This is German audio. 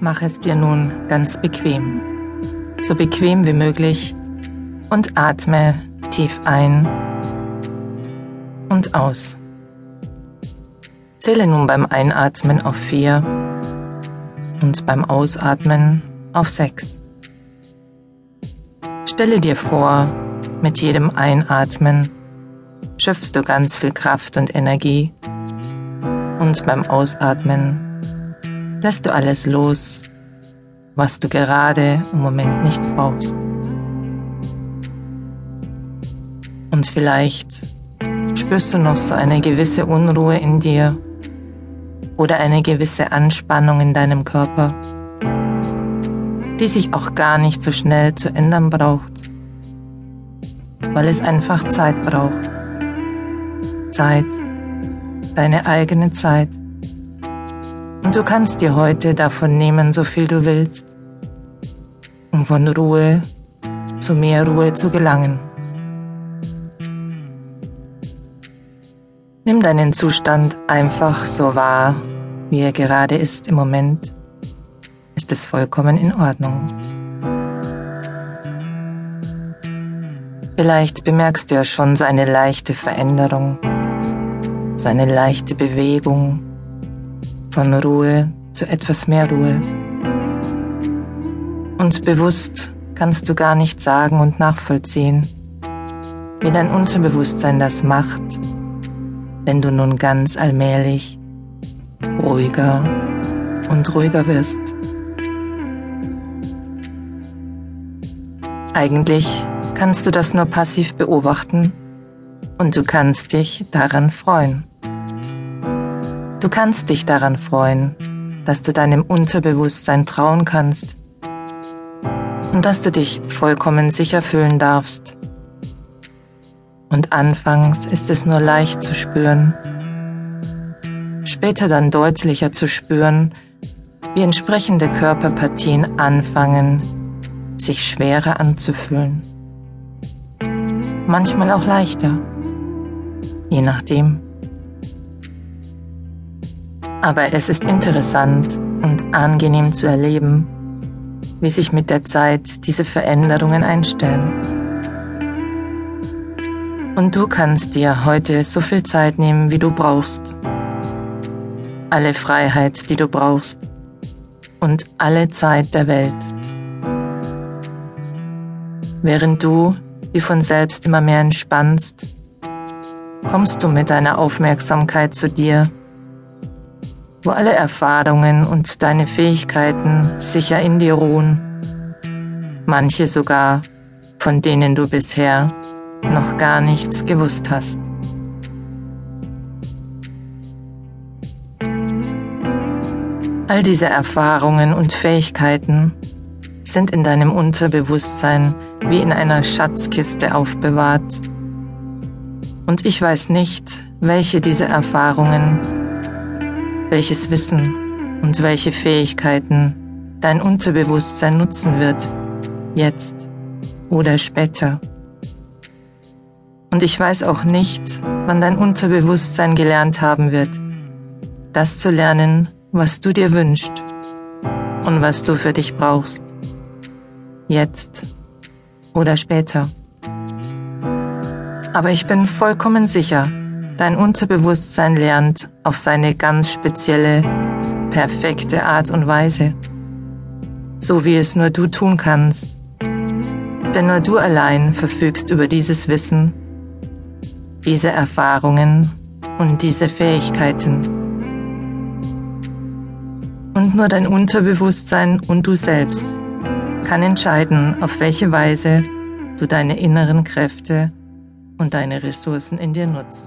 Mach es dir nun ganz bequem, so bequem wie möglich und atme tief ein und aus. Zähle nun beim Einatmen auf vier und beim Ausatmen auf sechs. Stelle dir vor, mit jedem Einatmen schöpfst du ganz viel Kraft und Energie und beim Ausatmen lässt du alles los, was du gerade im Moment nicht brauchst. Und vielleicht spürst du noch so eine gewisse Unruhe in dir oder eine gewisse Anspannung in deinem Körper, die sich auch gar nicht so schnell zu ändern braucht, weil es einfach Zeit braucht. Zeit, deine eigene Zeit. Und du kannst dir heute davon nehmen, so viel du willst, um von Ruhe zu mehr Ruhe zu gelangen. Nimm deinen Zustand einfach so wahr, wie er gerade ist im Moment. Ist es vollkommen in Ordnung. Vielleicht bemerkst du ja schon so eine leichte Veränderung, so eine leichte Bewegung von Ruhe zu etwas mehr Ruhe. Und bewusst kannst du gar nicht sagen und nachvollziehen, wie dein Unterbewusstsein das macht wenn du nun ganz allmählich ruhiger und ruhiger wirst. Eigentlich kannst du das nur passiv beobachten und du kannst dich daran freuen. Du kannst dich daran freuen, dass du deinem Unterbewusstsein trauen kannst und dass du dich vollkommen sicher fühlen darfst, und anfangs ist es nur leicht zu spüren, später dann deutlicher zu spüren, wie entsprechende Körperpartien anfangen, sich schwerer anzufühlen. Manchmal auch leichter, je nachdem. Aber es ist interessant und angenehm zu erleben, wie sich mit der Zeit diese Veränderungen einstellen. Und du kannst dir heute so viel Zeit nehmen, wie du brauchst. Alle Freiheit, die du brauchst. Und alle Zeit der Welt. Während du wie von selbst immer mehr entspannst, kommst du mit deiner Aufmerksamkeit zu dir, wo alle Erfahrungen und deine Fähigkeiten sicher in dir ruhen, manche sogar, von denen du bisher noch gar nichts gewusst hast. All diese Erfahrungen und Fähigkeiten sind in deinem Unterbewusstsein wie in einer Schatzkiste aufbewahrt. Und ich weiß nicht, welche dieser Erfahrungen, welches Wissen und welche Fähigkeiten dein Unterbewusstsein nutzen wird, jetzt oder später. Und ich weiß auch nicht, wann dein Unterbewusstsein gelernt haben wird, das zu lernen, was du dir wünschst und was du für dich brauchst. Jetzt oder später. Aber ich bin vollkommen sicher, dein Unterbewusstsein lernt auf seine ganz spezielle, perfekte Art und Weise. So wie es nur du tun kannst. Denn nur du allein verfügst über dieses Wissen diese Erfahrungen und diese Fähigkeiten. Und nur dein Unterbewusstsein und du selbst kann entscheiden, auf welche Weise du deine inneren Kräfte und deine Ressourcen in dir nutzt.